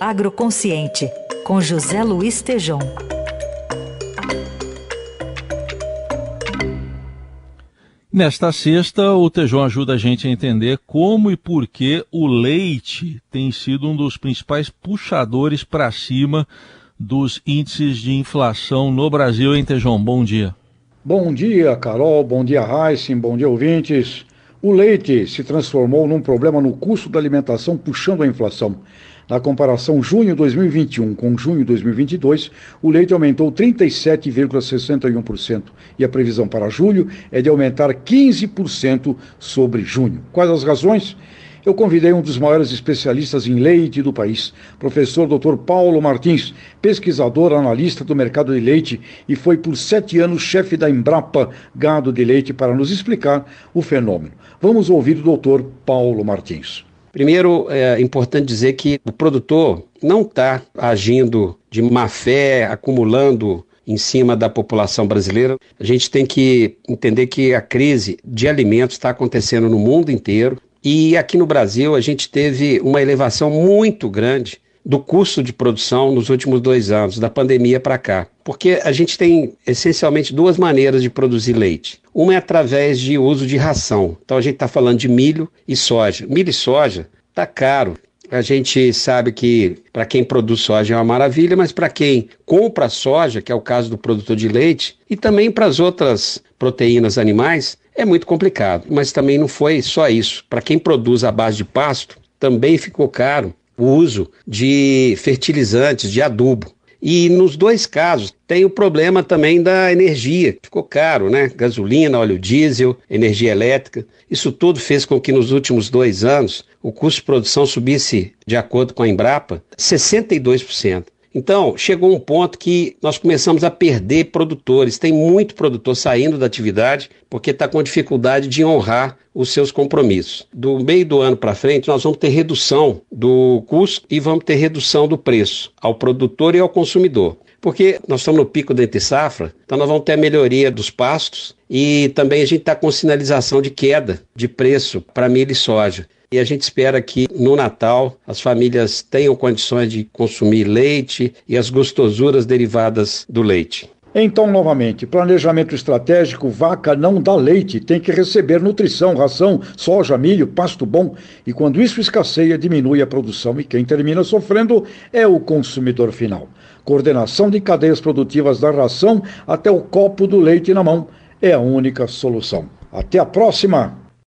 Agroconsciente, com José Luiz Tejom. Nesta sexta, o Tejão ajuda a gente a entender como e por que o leite tem sido um dos principais puxadores para cima dos índices de inflação no Brasil, hein, Tejão? Bom dia. Bom dia, Carol. Bom dia, Heisen. Bom dia, ouvintes. O leite se transformou num problema no custo da alimentação, puxando a inflação. Na comparação junho 2021 com junho 2022, o leite aumentou 37,61% e a previsão para julho é de aumentar 15% sobre junho. Quais as razões? Eu convidei um dos maiores especialistas em leite do país, professor Dr. Paulo Martins, pesquisador, analista do mercado de leite e foi por sete anos chefe da Embrapa Gado de Leite para nos explicar o fenômeno. Vamos ouvir o doutor Paulo Martins. Primeiro, é importante dizer que o produtor não está agindo de má fé, acumulando em cima da população brasileira. A gente tem que entender que a crise de alimentos está acontecendo no mundo inteiro e aqui no Brasil a gente teve uma elevação muito grande do custo de produção nos últimos dois anos, da pandemia para cá. Porque a gente tem essencialmente duas maneiras de produzir leite. Uma é através de uso de ração. Então a gente está falando de milho e soja. Milho e soja está caro. A gente sabe que para quem produz soja é uma maravilha, mas para quem compra soja, que é o caso do produtor de leite, e também para as outras proteínas animais, é muito complicado. Mas também não foi só isso. Para quem produz à base de pasto, também ficou caro o uso de fertilizantes, de adubo. E nos dois casos tem o problema também da energia, ficou caro, né? Gasolina, óleo diesel, energia elétrica. Isso tudo fez com que nos últimos dois anos o custo de produção subisse, de acordo com a Embrapa, 62%. Então, chegou um ponto que nós começamos a perder produtores. Tem muito produtor saindo da atividade porque está com dificuldade de honrar os seus compromissos. Do meio do ano para frente, nós vamos ter redução do custo e vamos ter redução do preço ao produtor e ao consumidor. Porque nós estamos no pico da entre safra, então nós vamos ter a melhoria dos pastos e também a gente está com sinalização de queda de preço para milho e soja. E a gente espera que no Natal as famílias tenham condições de consumir leite e as gostosuras derivadas do leite. Então, novamente, planejamento estratégico, vaca não dá leite, tem que receber nutrição, ração, soja, milho, pasto bom. E quando isso escasseia, diminui a produção e quem termina sofrendo é o consumidor final. Coordenação de cadeias produtivas da ração até o copo do leite na mão é a única solução. Até a próxima!